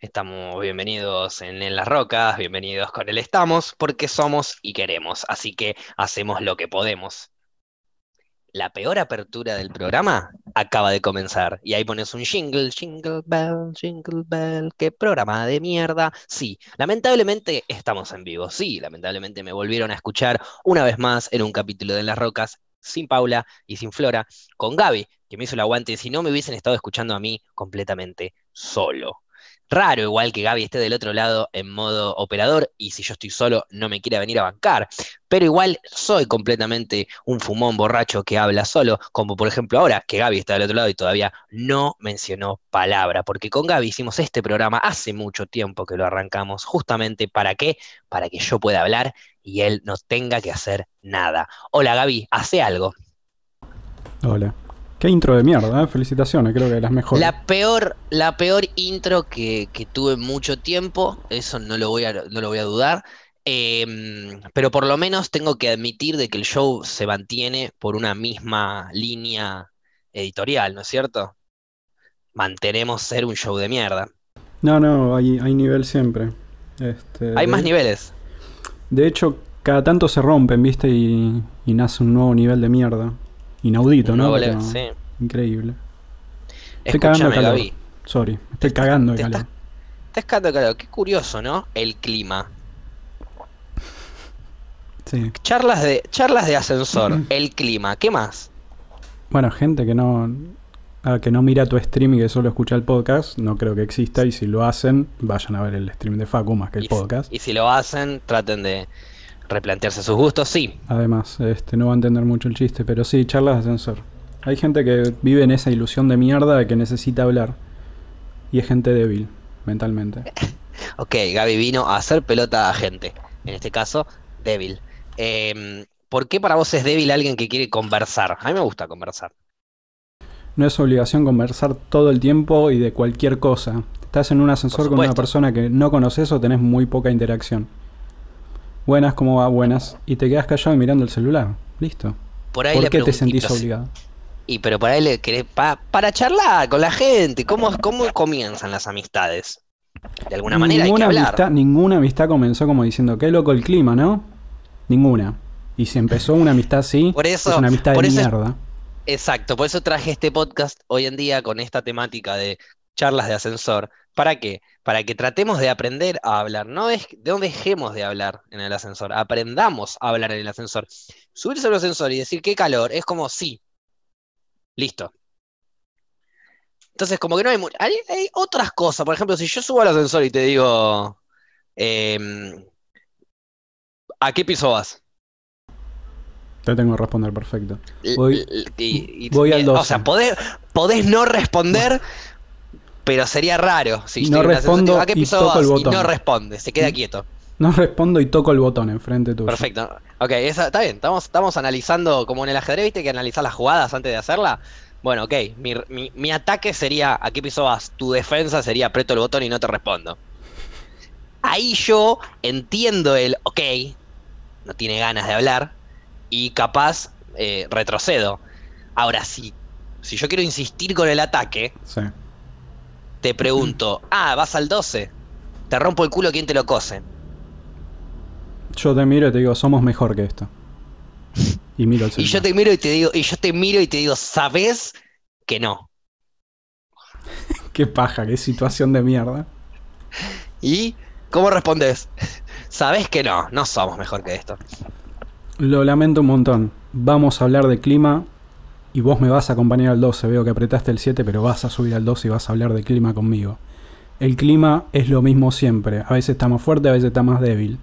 Estamos bienvenidos en, en, Las Rocas, bienvenidos con el Estamos, porque somos y queremos, así que hacemos lo que podemos. La peor apertura del programa acaba de comenzar. Y ahí pones un jingle, jingle bell, jingle bell, qué programa de mierda. Sí, lamentablemente estamos en vivo. Sí, lamentablemente me volvieron a escuchar una vez más en un capítulo de Las Rocas, sin Paula y sin Flora, con Gaby, que me hizo el aguante, si no me hubiesen estado escuchando a mí completamente solo. Raro igual que Gaby esté del otro lado en modo operador y si yo estoy solo no me quiera venir a bancar, pero igual soy completamente un fumón borracho que habla solo, como por ejemplo ahora que Gaby está del otro lado y todavía no mencionó palabra, porque con Gaby hicimos este programa hace mucho tiempo que lo arrancamos, justamente para qué, para que yo pueda hablar y él no tenga que hacer nada. Hola Gaby, hace algo. Hola. Qué intro de mierda, ¿eh? felicitaciones, creo que las mejores. La peor, la peor intro que, que tuve mucho tiempo, eso no lo voy a, no lo voy a dudar. Eh, pero por lo menos tengo que admitir de que el show se mantiene por una misma línea editorial, ¿no es cierto? Mantenemos ser un show de mierda. No, no, hay, hay nivel siempre. Este, hay más niveles. De hecho, cada tanto se rompen, ¿viste? Y, y nace un nuevo nivel de mierda. Inaudito, ¿no? Sí. Increíble. Estoy cagando de calor. Gaby. Sorry, estoy cagando de calor. Estás cagando de calor. Qué curioso, ¿no? El clima. Sí. Charlas de, charlas de ascensor, el clima, ¿qué más? Bueno, gente que no, que no mira tu stream y que solo escucha el podcast, no creo que exista. Y si lo hacen, vayan a ver el stream de Facu más que el y, podcast. Y si lo hacen, traten de, replantearse sus gustos, sí. Además, este, no va a entender mucho el chiste, pero sí, charlas de ascensor. Hay gente que vive en esa ilusión de mierda de que necesita hablar. Y es gente débil, mentalmente. ok, Gaby vino a hacer pelota a gente. En este caso, débil. Eh, ¿Por qué para vos es débil alguien que quiere conversar? A mí me gusta conversar. No es obligación conversar todo el tiempo y de cualquier cosa. Estás en un ascensor con una persona que no conoces o tenés muy poca interacción. Buenas, ¿cómo va? Buenas. Y te quedas callado mirando el celular. Listo. Por, ahí ¿Por qué te sentís obligado? Y pero por ahí le querés. para charlar con la gente. ¿Cómo, ¿Cómo comienzan las amistades? De alguna manera ninguna hay que amistad. Ninguna amistad comenzó como diciendo, qué loco el clima, ¿no? Ninguna. Y si empezó una amistad así, por eso, es una amistad por de eso, mierda. Exacto, por eso traje este podcast hoy en día con esta temática de charlas de ascensor. ¿Para qué? Para que tratemos de aprender a hablar. No, es, no dejemos de hablar en el ascensor. Aprendamos a hablar en el ascensor. Subirse al ascensor y decir qué calor es como sí. Listo. Entonces, como que no hay, hay, hay otras cosas. Por ejemplo, si yo subo al ascensor y te digo, eh, ¿a qué piso vas? Te tengo que responder perfecto. Voy, y, y, voy al 12. O sea, podés, podés no responder, pero sería raro. Si no respondo ¿a qué y toco vas? el botón. Y no responde, se queda quieto. No respondo y toco el botón enfrente tuyo. Perfecto. Ok, esa, está bien. Estamos, estamos analizando, como en el ajedrez, ¿viste? Que analizar las jugadas antes de hacerla. Bueno, ok. Mi, mi, mi ataque sería, ¿a qué piso vas? Tu defensa sería, aprieto el botón y no te respondo. Ahí yo entiendo el, ok, no tiene ganas de hablar, y capaz eh, retrocedo. Ahora, si, si yo quiero insistir con el ataque, sí. Te pregunto, ah, vas al 12, te rompo el culo, ¿quién te lo cose? Yo te miro y te digo, somos mejor que esto. Y miro el Y yo te miro y te digo, y yo te miro y te digo, ¿sabes que no? qué paja, qué situación de mierda. ¿Y cómo respondes? ¿Sabes que no? No somos mejor que esto. Lo lamento un montón. Vamos a hablar de clima y vos me vas a acompañar al 12. Veo que apretaste el 7, pero vas a subir al 12 y vas a hablar de clima conmigo. El clima es lo mismo siempre. A veces está más fuerte, a veces está más débil.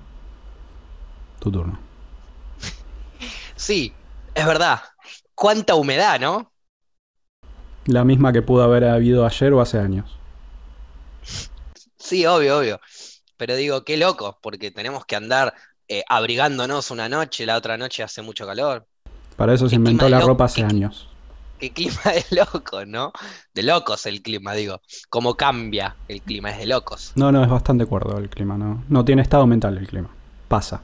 Tu turno. Sí, es verdad. Cuánta humedad, ¿no? La misma que pudo haber habido ayer o hace años. Sí, obvio, obvio. Pero digo, qué loco, porque tenemos que andar eh, abrigándonos una noche, la otra noche hace mucho calor. Para eso se ¿Qué inventó la ropa hace ¿Qué- años. Qué clima de locos, ¿no? De locos el clima, digo. Cómo cambia el clima, es de locos. No, no, es bastante cuerdo el clima. No, no tiene estado mental el clima. Pasa.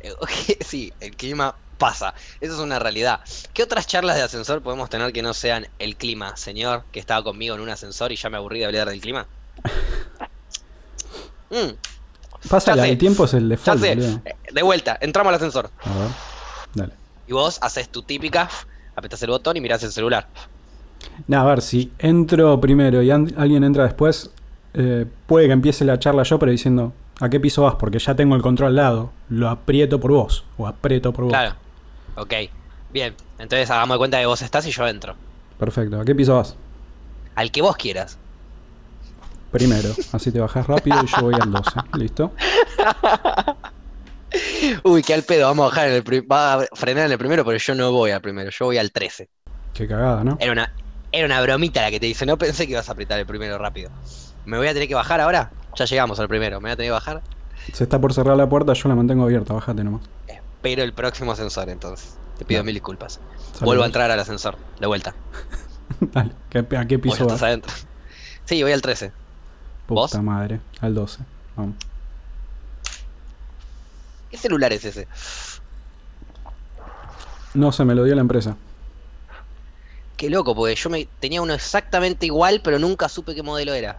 Eh, Sí, el clima pasa. Eso es una realidad. ¿Qué otras charlas de ascensor podemos tener que no sean el clima, señor, que estaba conmigo en un ascensor y ya me aburrí de hablar del clima? Mm, Pasa, del tiempo es el default. Eh, De vuelta, entramos al ascensor. A ver, dale. Y vos haces tu típica, apretas el botón y mirás el celular. Nah, a ver, si entro primero y alguien entra después, eh, puede que empiece la charla yo, pero diciendo, ¿a qué piso vas? Porque ya tengo el control al lado. Lo aprieto por vos. O aprieto por vos. Claro. Ok. Bien. Entonces hagamos de cuenta que vos estás y yo entro. Perfecto. ¿A qué piso vas? Al que vos quieras. Primero. Así te bajás rápido y yo voy al 12. ¿Listo? Uy, qué al pedo. Vamos a bajar en el va a frenar en el primero, pero yo no voy al primero. Yo voy al 13. Qué cagada, ¿no? Era una, era una bromita la que te dice. No pensé que ibas a apretar el primero rápido. ¿Me voy a tener que bajar ahora? Ya llegamos al primero. ¿Me voy a tener que bajar? Se está por cerrar la puerta, yo la mantengo abierta. Bájate nomás. Espero el próximo ascensor entonces. Te pido mil disculpas. Saludos. Vuelvo a entrar al ascensor. De vuelta. Dale. ¿qué- ¿A qué Vos piso vas? adentro. Sí, voy al 13. ¿Vos? Puta madre. Al 12. Vamos. ¿Qué celular es ese? No se me lo dio la empresa. Qué loco, porque yo me tenía uno exactamente igual, pero nunca supe qué modelo era.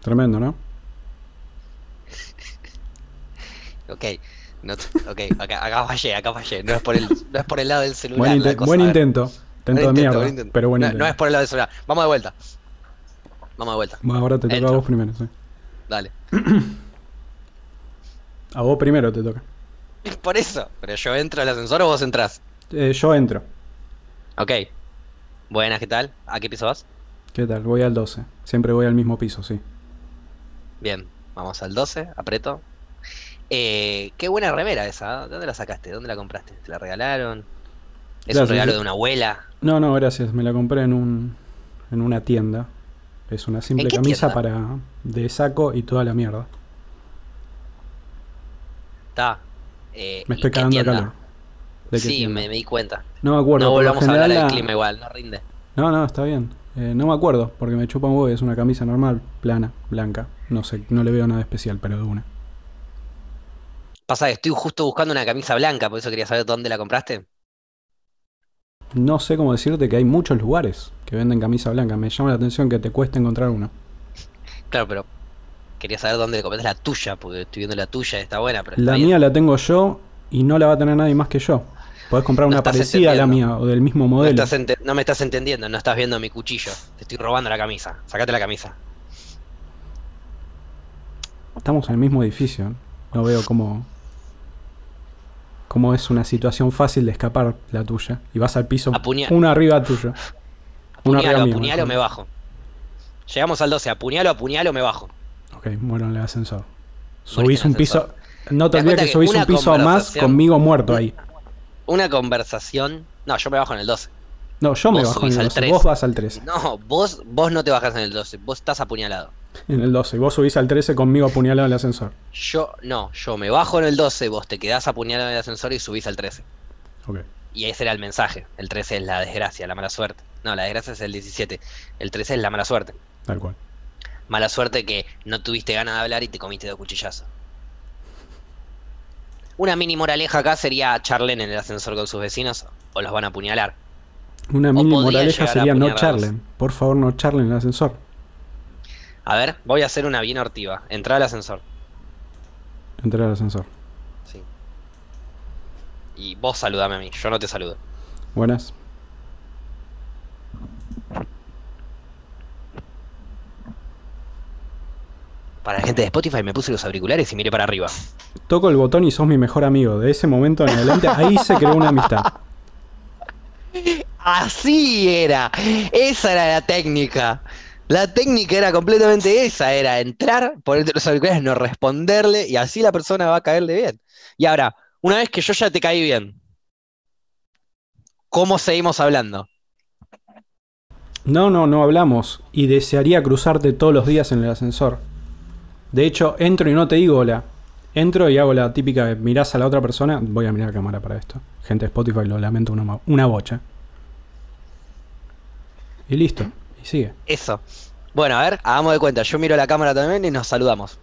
Tremendo, ¿no? Ok. No, ok, acá, acá fallé, acá fallé. No es por el, no es por el lado del celular. Buen, inte- cosa, intento. Intento de mierda. buen intento. Pero buen no, intento. no es por el lado del celular. Vamos de vuelta. Vamos de vuelta. Bueno, ahora te toca a vos primero, sí. Dale. A vos primero te toca. Por eso. Pero yo entro al ascensor o vos entrás. Eh, yo entro. Ok. Buenas, ¿qué tal? ¿A qué piso vas? ¿Qué tal? Voy al 12. Siempre voy al mismo piso, sí. Bien. Vamos al 12, aprieto. Eh, qué buena remera esa. ¿De dónde la sacaste? ¿Dónde la compraste? ¿Te la regalaron? ¿Es Gracias, un regalo de una abuela? No, no, gracias. Me la compré en un en una tienda. Es una simple ¿En qué camisa tienda? para de saco y toda la mierda. Está. Eh, Me ¿y estoy cagando de calor. ¿De qué Sí, me, me di cuenta. No me acuerdo. No volvamos a hablar del la- clima igual, no rinde. No, no, está bien. Eh, no me acuerdo, porque me chupa un huevo y es una camisa normal, plana, blanca. No sé, no le veo nada especial, pero de una. Pasa que estoy justo buscando una camisa blanca, por eso quería saber dónde la compraste. No sé cómo decirte que hay muchos lugares que venden camisa blanca. Me llama la atención que te cueste encontrar uno. Claro, pero quería saber dónde le compraste la tuya, porque estoy viendo la tuya y está buena, pero La bien. mía la tengo yo y no la va a tener nadie más que yo. Podés comprar No una parecida a la mía o del mismo modelo. no me estás entendiendo, no estás viendo mi cuchillo. Te estoy robando la camisa. Sacate la camisa. Estamos en el mismo edificio. ¿no? No veo cómo. cómo es una situación fácil de escapar la tuya. Y vas al piso uno arriba. Uno Apuñalo, arriba mío. apuñalo, mejor. me bajo. Llegamos al 12, apuñalo, apuñalo, me bajo. Ok, muero en el ascensor. Subís un piso. No te ¿Te das olvides que que subís un piso más conmigo muerto ahí. Una conversación. No, yo me bajo en el 12. No, yo me Vos bajo en el al 12. 13. Vos vas al 13. No, vos, vos no te bajas en el 12, vos estás apuñalado. En el 12. Y vos subís al 13 conmigo apuñalado en el ascensor. Yo, no, yo me bajo en el 12, vos te quedás apuñalado en el ascensor y subís al 13. Ok. Y ese era el mensaje. El 13 es la desgracia, la mala suerte. No, la desgracia es el 17. El 13 es la mala suerte. Tal cual. Mala suerte que no tuviste ganas de hablar y te comiste dos cuchillazos. Una mini moraleja acá sería charlen en el ascensor con sus vecinos o los van a apuñalar. Una mini moraleja sería no charlen. Por favor, no charlen en el ascensor. A ver, voy a hacer una bien hortiva. Entra al ascensor. Entrar al ascensor. Sí. Y vos saludame a mí, yo no te saludo. Buenas. Para la gente de Spotify me puse los auriculares y miré para arriba. Toco el botón y sos mi mejor amigo. De ese momento en adelante, ahí se creó una amistad. Así era. Esa era la técnica. La técnica era completamente esa, era entrar, ponerte los auriculares, no responderle y así la persona va a caerle bien. Y ahora, una vez que yo ya te caí bien, ¿cómo seguimos hablando? No, no, no hablamos. Y desearía cruzarte todos los días en el ascensor. De hecho, entro y no te digo hola. Entro y hago la típica de mirás a la otra persona. Voy a mirar a cámara para esto. Gente de Spotify, lo lamento, una, una bocha. Y listo. Y sigue. Eso. Bueno, a ver, hagamos de cuenta. Yo miro la cámara también y nos saludamos.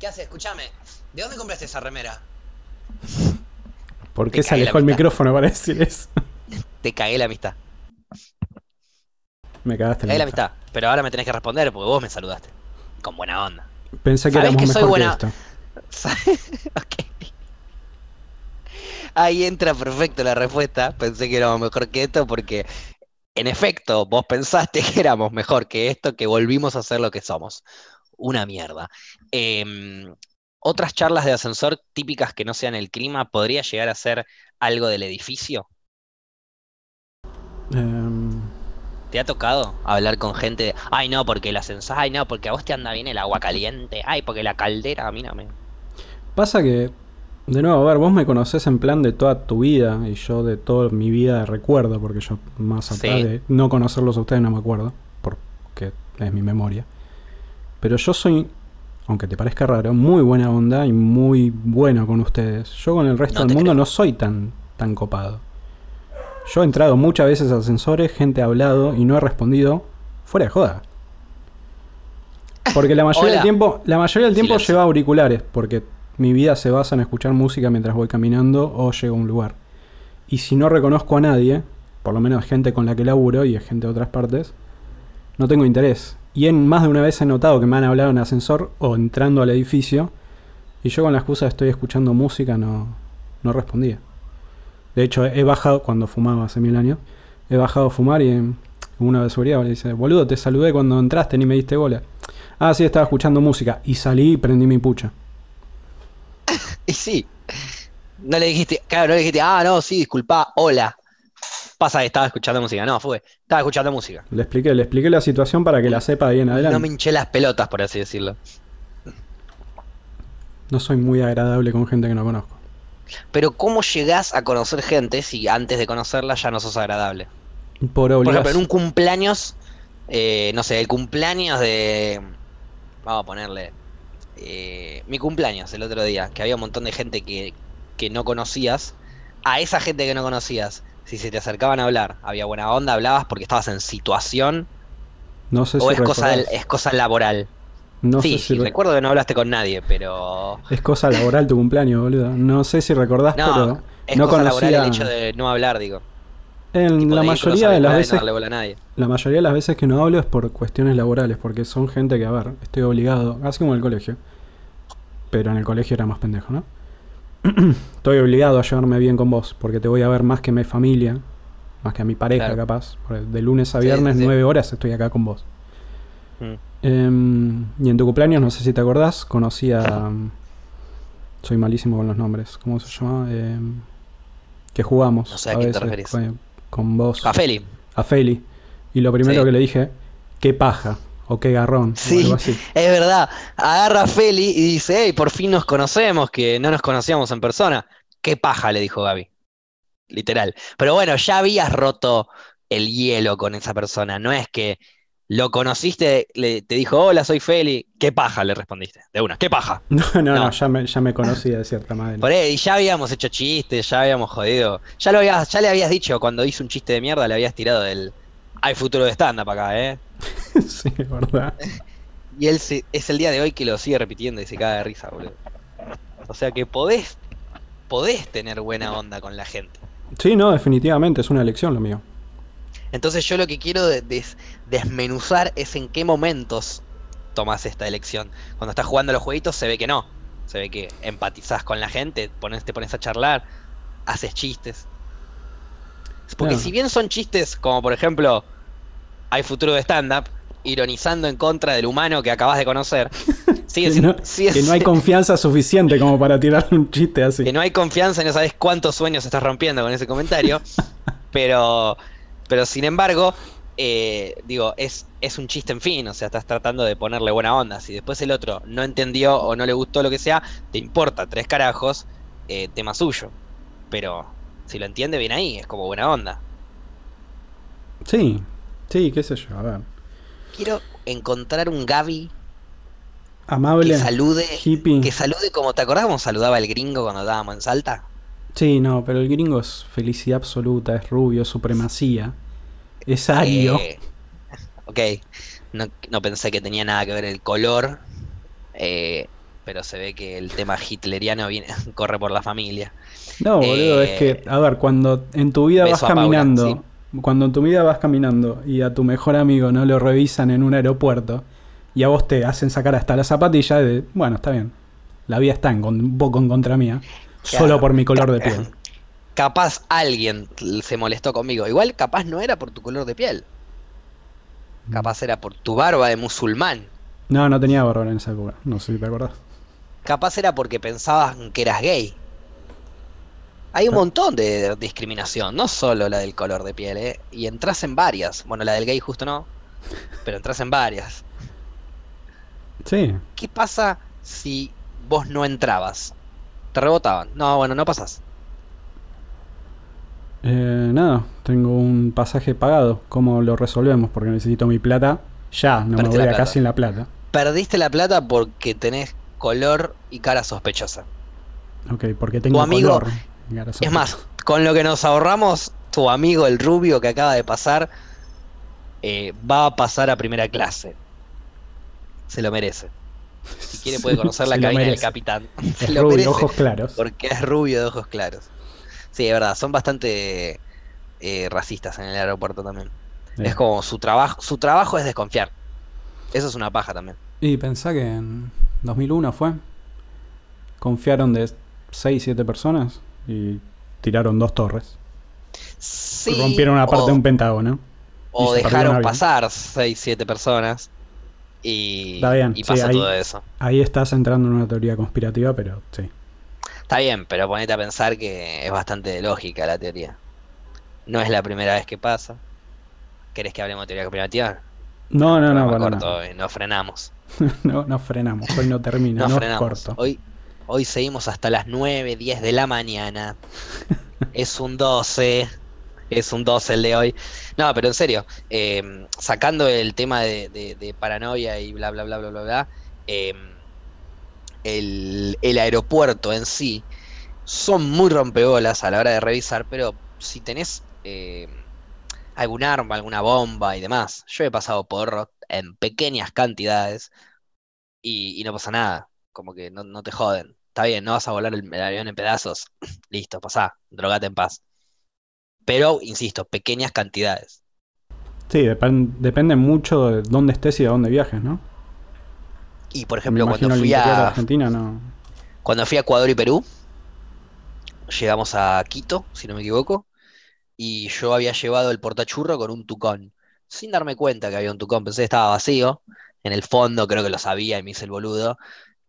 ¿Qué haces? Escúchame. ¿De dónde compraste esa remera? ¿Por qué Te se alejó el micrófono para decir eso? Te cagué la amistad. Me cagaste Ahí la la amistad. amistad. Pero ahora me tenés que responder porque vos me saludaste. Con buena onda. Pensé que ¿Sabés éramos que soy mejor buena- que esto. Ahí entra perfecto la respuesta. Pensé que éramos mejor que esto porque, en efecto, vos pensaste que éramos mejor que esto, que volvimos a ser lo que somos. Una mierda. Em, otras charlas de ascensor típicas que no sean el clima, ¿podría llegar a ser algo del edificio? Em, ¿Te ha tocado hablar con gente de, ay no, porque el ascensor, ay no, porque a vos te anda bien el agua caliente, ay, porque la caldera a mí no me... Pasa que, de nuevo, a ver, vos me conocés en plan de toda tu vida y yo de toda mi vida de recuerdo, porque yo más atrás Sí. de no conocerlos a ustedes no me acuerdo, porque es mi memoria. Pero yo soy, aunque te parezca raro, muy buena onda y muy bueno con ustedes. Yo con el resto No del mundo creo. no soy tan, tan copado. Yo he entrado muchas veces a ascensores, gente ha hablado y no he respondido fuera de joda. Porque la mayoría del tiempo, la mayoría del tiempo Silencio. lleva auriculares, porque mi vida se basa en escuchar música mientras voy caminando o llego a un lugar. Y si no reconozco a nadie, por lo menos gente con la que laburo y es gente de otras partes, no tengo interés. Y en más de una vez he notado que me han hablado en ascensor o entrando al edificio, y yo con la excusa de estoy escuchando música no, no respondía. De hecho, he bajado, cuando fumaba hace mil años, he bajado a fumar y en una de seguridad me dice, boludo, te saludé cuando entraste ni me diste bola. Ah, sí, estaba escuchando música. Y salí y prendí mi pucha. Y sí, no le dijiste, claro, no le dijiste, ah, no, sí, disculpa, hola. Pasa que estaba escuchando música, no, fue, estaba escuchando música. Le expliqué, le expliqué la situación para que la sepa de ahí en adelante. No me hinché las pelotas, por así decirlo. No soy muy agradable con gente que no conozco. Pero ¿cómo llegás a conocer gente si antes de conocerla ya no sos agradable? Por Por ejemplo, en un cumpleaños, eh, no sé, el cumpleaños de... Vamos a ponerle... eh, mi cumpleaños el otro día, que había un montón de gente que, que no conocías. A esa gente que no conocías, si se te acercaban a hablar, había buena onda, hablabas porque estabas en situación No sé o si es cosa, recordás. es cosa laboral. No sí, sé si recuerdo que no hablaste con nadie, pero... Es cosa laboral tu cumpleaños, boludo. No sé si recordás, No, pero es no cosa laboral el conocía. hecho de no hablar, digo. En Tipo, la mayoría de las no veces, a nadie. la mayoría de las veces que no hablo es por cuestiones laborales, porque son gente que, a ver, estoy obligado, así como en el colegio. Pero en el colegio era más pendejo, ¿no? estoy obligado a llevarme bien con vos, porque te voy a ver más que a mi familia, más que a mi pareja, Claro. capaz. De lunes a viernes, sí. nueve horas, estoy acá con vos. Mm. Em, y en tu cumpleaños, no sé si te acordás, conocí a. Soy malísimo con los nombres. ¿Cómo se llama? Em, que jugamos. No sé a quién te veces referís. Con, con vos. A Feli. A Feli. Y lo primero Sí. que le dije, qué paja. O qué garrón. Sí. O algo así. Es verdad, agarra a Feli y dice, hey, por fin nos conocemos, que no nos conocíamos en persona. Qué paja, le dijo Gaby. Literal. Pero bueno, ya habías roto el hielo con esa persona. No es que lo conociste, le, te dijo, hola, soy Feli. Qué paja, le respondiste. De una, qué paja. No, no, no, No. ya, me, ya me conocía de cierta manera. Por ahí, y ya habíamos hecho chistes, ya habíamos jodido. Ya lo habías, ya le habías dicho cuando hizo un chiste de mierda, le habías tirado del. Hay futuro de stand-up acá, ¿eh? sí, es verdad. Y él se- es el día de hoy que lo sigue repitiendo y se caga de risa, boludo. O sea que podés, podés tener buena onda con la gente. Sí, no, definitivamente es una elección lo mío. Entonces yo lo que quiero de- des- desmenuzar es en qué momentos tomas esta elección. Cuando estás jugando a los jueguitos se ve que no. Se ve que empatizás con la gente, pones, te pones a charlar, haces chistes. Porque si bien son chistes como por ejemplo, hay futuro de stand-up, ironizando en contra del humano que acabas de conocer, sigue Que siendo- no, sigue que no hay confianza suficiente como para tirar un chiste así. que no hay confianza y no sabes cuántos sueños estás rompiendo con ese comentario. pero, pero sin embargo, eh, digo, es, es un chiste en fin, o sea, estás tratando de ponerle buena onda. Si después el otro no entendió o no le gustó lo que sea, te importa tres carajos, eh, tema suyo. Pero si lo entiende bien ahí, es como buena onda. Sí, sí, qué sé yo, a ver. Quiero encontrar un Gaby Amable, que salude, hippie. que salude como, ¿te acordás cómo saludaba el gringo cuando estábamos en Salta? Sí, no, pero el gringo es felicidad absoluta, es rubio, supremacía. Es ario. Eh, ok, no, no pensé que tenía nada que ver el color, eh, pero se ve que el tema hitleriano viene, corre por la familia. no, boludo, eh, es que, a ver, cuando en tu vida vas Paula, caminando sí. cuando en tu vida vas caminando y a tu mejor amigo no lo revisan en un aeropuerto y a vos te hacen sacar hasta la zapatilla, de, bueno, está bien. La vida está en, un poco en contra mía, solo por mi color de piel. Capaz alguien se molestó conmigo. Igual capaz no era por tu color de piel. Capaz era por tu barba de musulmán. No, no tenía barba en esa época. No sé si te acordás. Capaz era porque pensabas que eras gay. Hay un montón de discriminación, no solo la del color de piel, ¿eh? Y entras en varias. Bueno, la del gay justo no, pero entras en varias. Sí. ¿Qué pasa si vos no entrabas? Te rebotaban. No, bueno, no pasás. Eh, nada, tengo un pasaje pagado. ¿Cómo lo resolvemos? Porque necesito mi plata ya, no me voy acá sin la plata. Perdiste la plata porque tenés color y cara sospechosa. Ok, porque tengo tu amigo, color. Es más, con lo que nos ahorramos, tu amigo el rubio que acaba de pasar eh, va a pasar a primera clase. Se lo merece. Si quiere puede conocer la cabina del capitán. Es rubio, de ojos claros. Porque es rubio de ojos claros. Sí, es verdad, son bastante eh, racistas en el aeropuerto también. Es como su trabajo, su trabajo es desconfiar. Eso es una paja también. Y pensá que en 2001 fue. Confiaron de 6, 7 personas y tiraron dos torres. Sí, Rompieron una parte de un pentágono. O dejaron pasar 6, 7 personas. Y, y pasa todo eso. Ahí estás entrando en una teoría conspirativa, pero sí. Está bien, pero ponete a pensar que es bastante lógica la teoría. No es la primera vez que pasa. ¿Querés que hablemos de teoría conspirativa? No, no, no, no, no. no frenamos. no, no frenamos. Hoy no termina, no, frenamos. corto. Hoy, hoy seguimos hasta las 9, 10 de la mañana. es un 12. Es un 12 el de hoy. No, pero en serio, em, sacando el tema de, paranoia y bla, bla, bla, bla, bla, bla, em, el, aeropuerto en sí son muy rompebolas a la hora de revisar, pero si tenés em, algún arma, alguna bomba y demás, yo he pasado porro en pequeñas cantidades y, no pasa nada, como que no, te joden. Está bien, no vas a volar el, avión en pedazos, listo, pasá, drogate en paz. Pero, insisto, pequeñas cantidades. Sí, depende mucho de dónde estés y de dónde viajes, ¿no? Y por ejemplo, cuando fui a Argentina, no. Cuando fui a Ecuador y Perú, llegamos a Quito, si no me equivoco, y yo había llevado el portachurro con un tucón, sin darme cuenta que había un tucón, pensé que estaba vacío, en el fondo creo que lo sabía y me hice el boludo,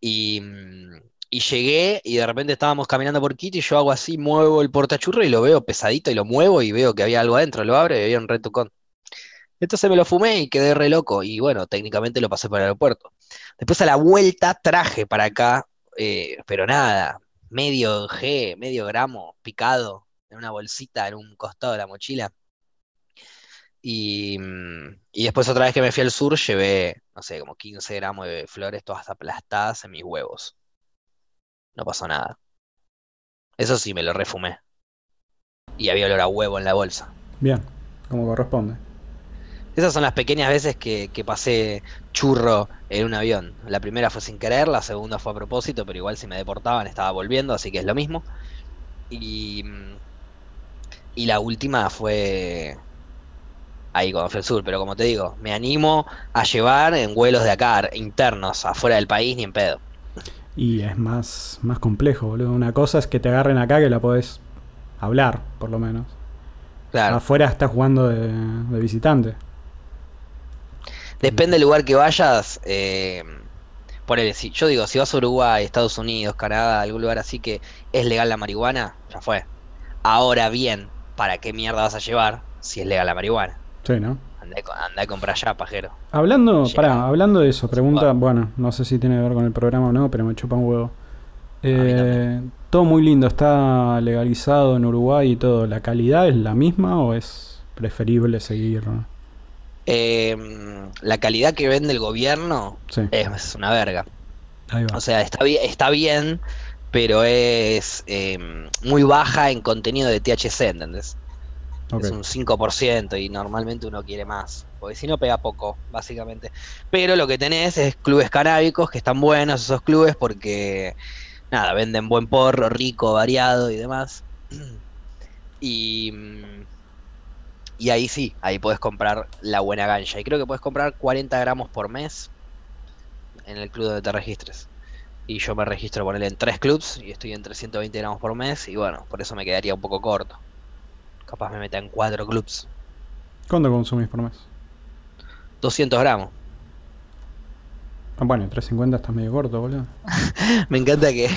y, mm, y llegué y de repente estábamos caminando por Quito y yo hago así, muevo el portachurro y lo veo pesadito y lo muevo y veo que había algo adentro, lo abro y había un re tucón. Entonces me lo fumé y quedé re loco y bueno, técnicamente lo pasé por el aeropuerto. Después a la vuelta traje para acá, eh, pero nada, medio G, medio gramo picado en una bolsita en un costado de la mochila. Y, y, después otra vez que me fui al sur llevé, no sé, como 15 gramos de flores todas aplastadas en mis huevos. No pasó nada. Eso sí, me lo refumé. Y había olor a huevo en la bolsa. Bien, como corresponde. Esas son las pequeñas veces que, pasé churro en un avión. La primera fue sin querer, la segunda fue a propósito, pero igual si me deportaban estaba volviendo, así que es lo mismo. Y, y la última fue ahí con sur, pero como te digo, me animo a llevar en vuelos de acá, internos, afuera del país, ni en pedo. Y es más, más complejo, boludo. Una cosa es que te agarren acá que la podés hablar, por lo menos. Claro. Afuera estás jugando de, de visitante. Depende del lugar que vayas. Eh, si, yo digo, si vas a Uruguay, Estados Unidos, Canadá, algún lugar así que es legal la marihuana, ya fue. Ahora bien, ¿para qué mierda vas a llevar si es legal la marihuana? Sí, ¿no? Andá, a comprar allá, pajero. Hablando, pará, hablando de eso, pregunta, bueno, no sé si tiene que ver con el programa o no, pero me chupa un huevo. Eh, todo muy lindo, está legalizado en Uruguay y todo. ¿La calidad es la misma o es preferible seguir? Em, la calidad que vende el gobierno es, una verga. O sea, está, bien, está bien, pero es em, muy baja en contenido de THC, ¿entendés? Es un 5% y normalmente uno quiere más, porque si no pega poco, básicamente. Pero lo que tenés es clubes canábicos que están buenos esos clubes porque, nada, venden buen porro, rico, variado y demás. Y, Y ahí sí, ahí puedes comprar la buena gancha. Y creo que puedes comprar 40 gramos por mes en el club donde te registres. Y yo me registro ponerle en tres clubs y estoy entre 120 gramos por mes. Y bueno, por eso me quedaría un poco corto. Capaz me meta en cuatro clubs. ¿Cuánto consumís por mes? 200 gramos. Ah, bueno, 350 está medio corto, boludo. me encanta que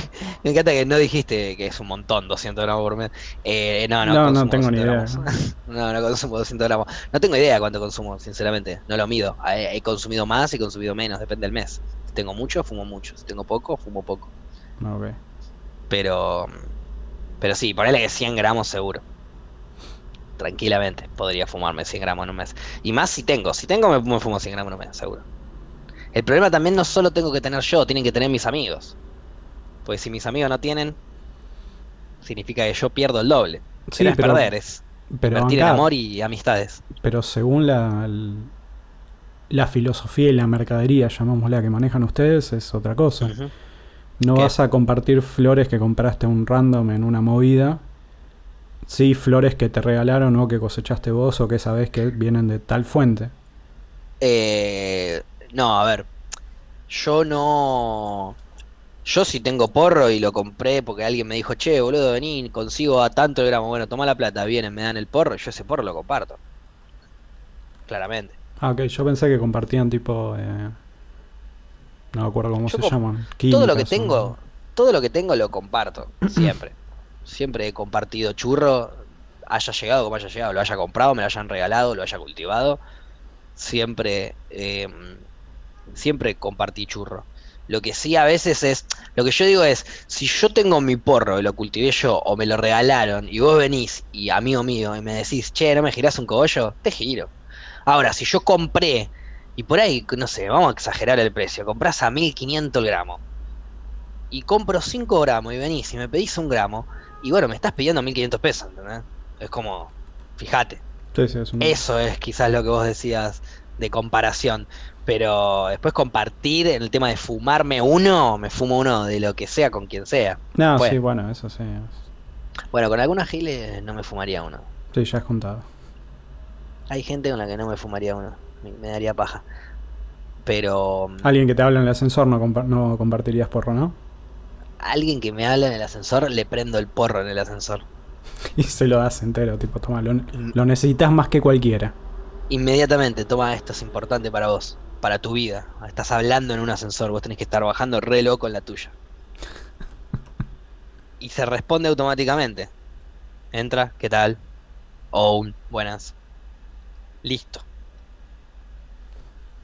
me encanta que no dijiste que es un montón 200 gramos por mes. Eh, no, no, No, no tengo ni 200 idea. No, no consumo 200 gramos. No tengo idea cuánto consumo, sinceramente. No lo mido. He, he consumido más y consumido menos, depende del mes. Si tengo mucho, fumo mucho. Si tengo poco, fumo poco. No, ok. Pero pero sí, ponele que 100 gramos seguro. Tranquilamente podría fumarme 100 gramos en un mes. Y más si tengo. Si tengo, me, me fumo 100 gramos en un mes, seguro. El problema también no solo tengo que tener yo, tienen que tener mis amigos. Porque si mis amigos no tienen, significa que yo pierdo el doble. Sí, Pero es pero- perder, es Pero, invertir en amor y amistades. pero según la, la filosofía y la mercadería, llamémosla, que manejan ustedes, es otra cosa. No ¿Qué? vas a compartir flores que compraste a un random en una movida. Sí, flores que te regalaron o que cosechaste vos o que sabes que vienen de tal fuente. Eh, no, a ver. Yo no. Yo si tengo porro y lo compré porque alguien me dijo, che, boludo, vení, consigo a tanto el gramo. Bueno, toma la plata, vienen, me dan el porro, yo ese porro lo comparto. Claramente. Ah, ok, yo pensé que compartían tipo... eh, no me acuerdo cómo Yo se llaman. Todo lo que o- tengo, todo lo que tengo lo comparto, siempre. Siempre he compartido churro, haya llegado como haya llegado, lo haya comprado, me lo hayan regalado, lo haya cultivado. Siempre, eh, siempre compartí churro. Lo que sí a veces es, lo que yo digo es, si yo tengo mi porro y lo cultivé yo o me lo regalaron y vos venís y amigo mío y me decís, che, ¿no me girás un cogollo? Te giro. Ahora, si yo compré y por ahí, no sé, vamos a exagerar el precio, comprás a 1500 el gramo y compro 5 gramos y venís y me pedís un gramo y bueno, me estás pidiendo 1500 pesos, ¿entendés? Es como, fíjate. Sí, sí, es un- Eso es quizás lo que vos decías de comparación. Pero después compartir en el tema de fumarme uno, me fumo uno de lo que sea con quien sea. No, sí, bueno, eso sí. Bueno, con alguna giles no me fumaría uno. Sí, ya es contado. Hay gente con la que no me fumaría uno. Me, me daría paja. Pero mm, Alguien que te habla en el ascensor no, compa- no compartirías porro, ¿no? Alguien que me habla en el ascensor, le prendo el porro en el ascensor. Y se lo das entero, tipo, toma, lo, lo necesitas más que cualquiera. Inmediatamente, toma esto, es importante para vos, para tu vida. Estás hablando en un ascensor, vos tenés que estar bajando re loco en la tuya. Y se responde automáticamente. Entra, ¿qué tal? Oh, buenas. Listo.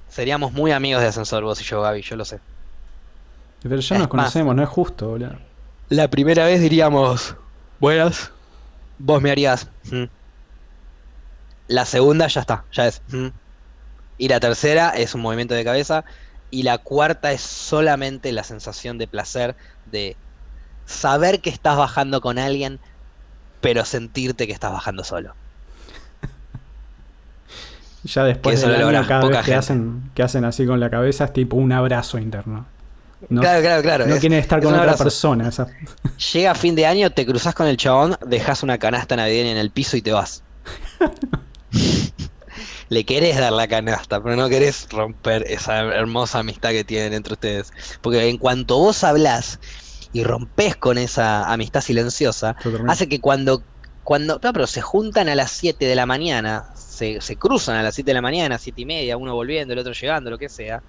Seríamos muy amigos de ascensor vos y yo, Gaby, yo lo sé. Pero ya Es nos conocemos, no es justo, boludo. La primera vez diríamos, buenas, vos me harías. "Mm". La segunda ya está, ya es. "Mm". Y la tercera es un movimiento de cabeza. Y la cuarta es solamente la sensación de placer de saber que estás bajando con alguien, pero sentirte que estás bajando solo. Ya después del lo cada vez que gente. hacen, que hacen así con la cabeza es tipo un abrazo interno. No, claro, claro, claro. no es- quieren estar es con otra persona. esa- Llega fin de año, te cruzas con el chabón, dejas una canasta navideña en el piso y te vas. Le querés dar la canasta, pero no querés romper esa hermosa amistad que tienen entre ustedes. Porque en cuanto vos hablás y rompes con esa amistad silenciosa, Totalmente. hace que cuando, cuando, no, pero se juntan a las 7 de la mañana, se, se cruzan a las 7 de la mañana, 7 y media, uno volviendo, el otro llegando, lo que sea,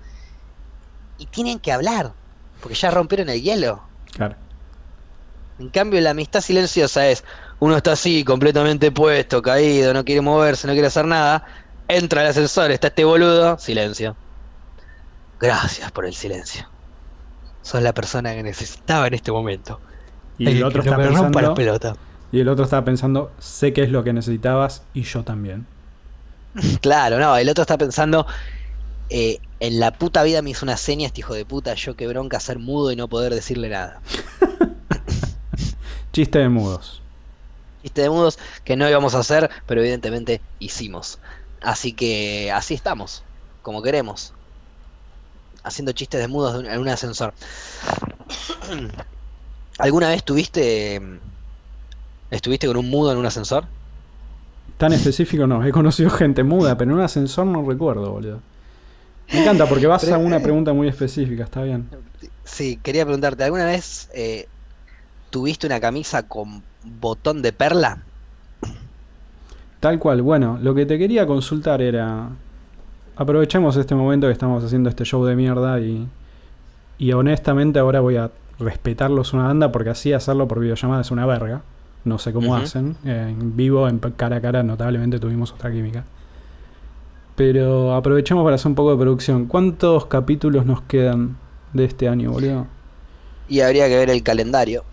y tienen que hablar, porque ya rompieron el hielo. Claro. En cambio, la amistad silenciosa es, uno está así, completamente puesto, caído, no quiere moverse, no quiere hacer nada, entra al ascensor, está este boludo, silencio. Gracias por el silencio. Sos la persona que necesitaba en este momento. Y el otro que está pensando. pelotas. Y el otro estaba pensando, sé qué es lo que necesitabas y yo también. Claro, no, el otro está pensando, eh, en la puta vida me hizo una seña este hijo de puta, yo qué bronca ser mudo y no poder decirle nada. Chiste de mudos. chiste de mudos que no íbamos a hacer, pero evidentemente hicimos. Así que así estamos, como queremos. Haciendo chistes de mudos en un ascensor. ¿Alguna vez tuviste estuviste con un mudo en un ascensor? Tan específico no. He conocido gente muda, pero en un ascensor no recuerdo, boludo. Me encanta porque vas Pero, a una pregunta muy específica, está bien. Sí, quería preguntarte, ¿alguna vez eh, tuviste una camisa con botón de perla? Tal cual. Bueno, lo que te quería consultar era. Aprovechemos este momento que estamos haciendo este show de mierda y. Y honestamente ahora voy a respetarlos una banda porque así hacerlo por videollamada es una verga. No sé cómo hacen. Eh, en vivo, en cara a cara, notablemente tuvimos otra química. Pero aprovechemos para hacer un poco de producción. ¿Cuántos capítulos nos quedan de este año, boludo? Y habría que ver el calendario.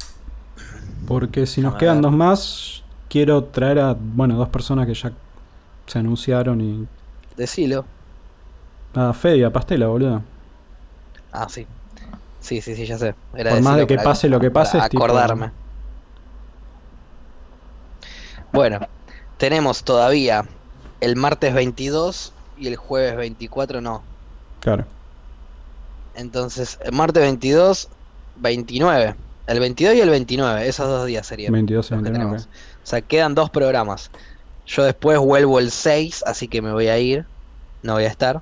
Porque si nos quedan dos más, quiero traer a, bueno, dos personas que ya se anunciaron y... Decilo. A Fede y a Pastela, boludo. Ah, sí. Sí, sí, sí, ya sé. Era Por más de que pase lo que pase, es tipo- acordarme. Bueno, tenemos todavía el martes 22 y el jueves 24 no. Claro. Entonces, el martes 22, 29. El 22 y el 29, esos dos días serían. 22 y los que 29, tenemos. O sea, quedan dos programas. Yo después vuelvo el 6, así que me voy a ir. No voy a estar.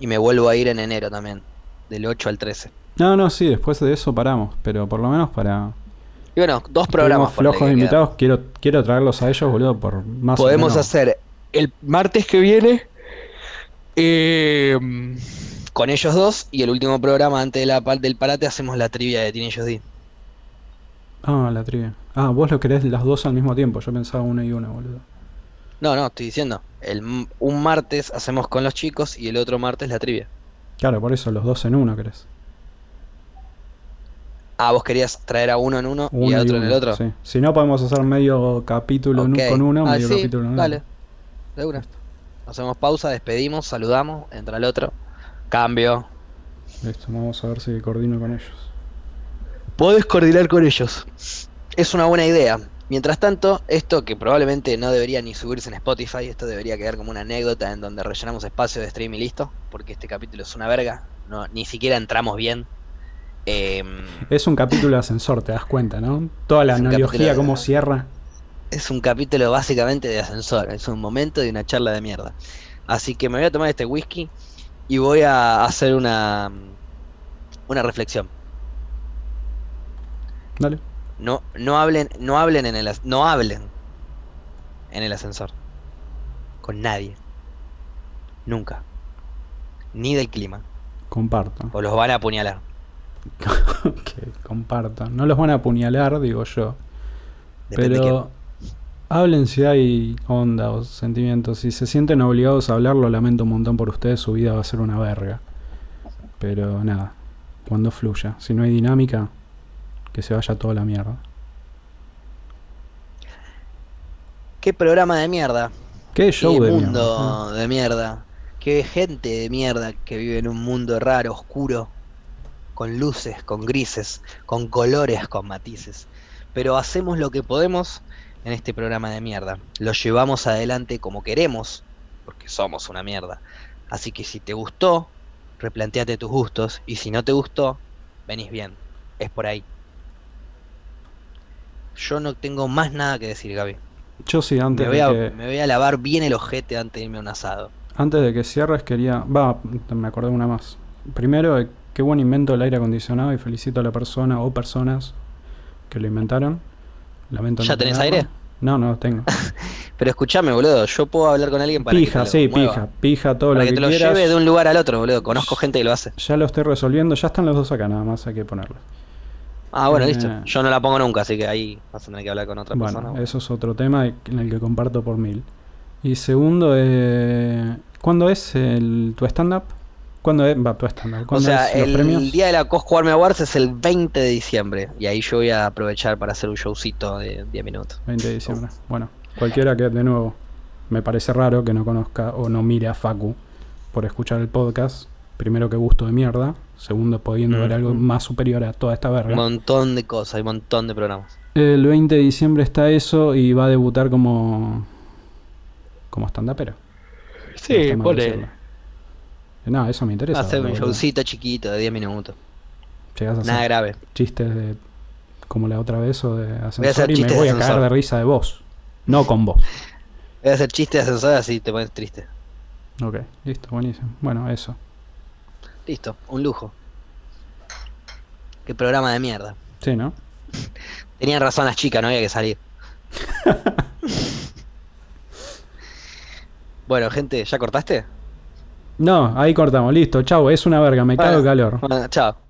Y me vuelvo a ir en enero también. Del 8 al 13. No, no, sí, después de eso paramos. Pero por lo menos para... Y bueno, dos programas. Ponele flojos invitados. Quiero, quiero traerlos a ellos, boludo, por más o Podemos menos- hacer el martes que viene eh, con ellos dos. Y el último programa antes de la, par- del parate hacemos la trivia de Teenage D. Ah, la trivia. Ah, vos lo querés las dos al mismo tiempo. Yo pensaba una y una, boludo. No, no, estoy diciendo. El, un martes hacemos con los chicos y el otro martes la trivia. Claro, por eso los dos en uno, querés. Ah, vos querías traer a uno en uno, y Uno a otro en el uno, otro. sí. Si no, podemos hacer medio capítulo en un- Ok. con uno, Ah, medio sí, capítulo en otro. dale. De una. Hacemos pausa, despedimos, saludamos, entra el otro. Cambio. Listo, vamos a ver si coordino con ellos. Podés coordinar con ellos. Es una buena idea. Mientras tanto, esto que probablemente no debería ni subirse en Spotify, esto debería quedar como una anécdota en donde rellenamos espacio de stream y listo, porque este capítulo es una verga, no, ni siquiera entramos bien. Em, Es un capítulo de ascensor, te das cuenta, ¿no? Toda la analogía, de- cómo cierra. Es un capítulo básicamente de ascensor, es un momento de una charla de mierda. Así que me voy a tomar este whisky y voy a hacer una, una reflexión. Dale. No, no hablen, no hablen en el no hablen en el ascensor. Con nadie. Nunca. Ni del clima. Comparto. O los van a apuñalar. que comparto. No los van a apuñalar, digo yo. Depende de pero hablen si hay onda o sentimientos. Si se sienten obligados a hablar, lo lamento un montón por ustedes. Su vida va a ser una verga. Pero nada, cuando fluya. Si no hay dinámica, que se vaya toda la mierda. Qué programa de mierda. Qué show Qué de mundo mierda. de mierda. Qué gente de mierda que vive en un mundo raro, oscuro, con luces, con grises, con colores, con matices. Pero hacemos lo que podemos en este programa de mierda. Lo llevamos adelante como queremos, porque somos una mierda. Así que si te gustó, replanteate tus gustos. Y si no te gustó, venís bien. Es por ahí. Yo no tengo más nada que decir, Gaby. Yo sí, antes Me voy, de a, que... me voy a lavar bien el ojete antes de irme a un asado. Antes de que cierres quería... Va, me acordé de una más. Primero, qué buen invento el aire acondicionado y felicito a la persona o personas que lo inventaron. Lamento ¿Ya no tenés aire? No, no tengo. Pero escuchame, boludo, yo puedo hablar con alguien para Pija, que te sí, mueva, pija, pija, todo para lo que que, te lo lleve de un lugar al otro, boludo. Conozco gente que lo hace. Ya lo estoy resolviendo, ya están los dos acá, nada más hay que ponerlo. Ah, bueno, Eh. listo. Yo no la pongo nunca, así que ahí vas a tener que hablar con otra Bueno, persona. eso es otro tema en el que comparto por mil. Y segundo, eh, ¿cuándo es el, tu stand-up? ¿Cuándo es? Va, tu stand-up. O ¿Cuándo sea, es los el premios? día de la Cosco Army Awards es el 20 de diciembre. Y ahí yo voy a aprovechar para hacer un showcito de 10 minutos. 20 de diciembre. Bueno, cualquiera que, de nuevo, me parece raro que no conozca o no mire a Facu por escuchar el podcast. Primero, que gusto de mierda. Segundo, pudiendo ver algo más superior a toda esta Un verga. montón de cosas, hay un montón de programas. El 20 de diciembre está eso y va a debutar como. como stand-upero. No mal decirlo. No, eso me interesa. Hacer un showcito chiquito de 10 minutos. Llegás a Nada hacer grave. chistes de. como la otra vez o de ascensor hacer y me voy a caer de risa de vos. No con vos. Voy a hacer chistes de ascensor así te pones triste. Ok, listo, buenísimo. Bueno, eso. Listo, un lujo. Qué programa de mierda. Sí, ¿no? Tenían razón las chicas, no había que salir. bueno, gente, ¿ya cortaste? No, ahí cortamos, listo, chau, es una verga, me cago Bueno, calor. bueno, chao.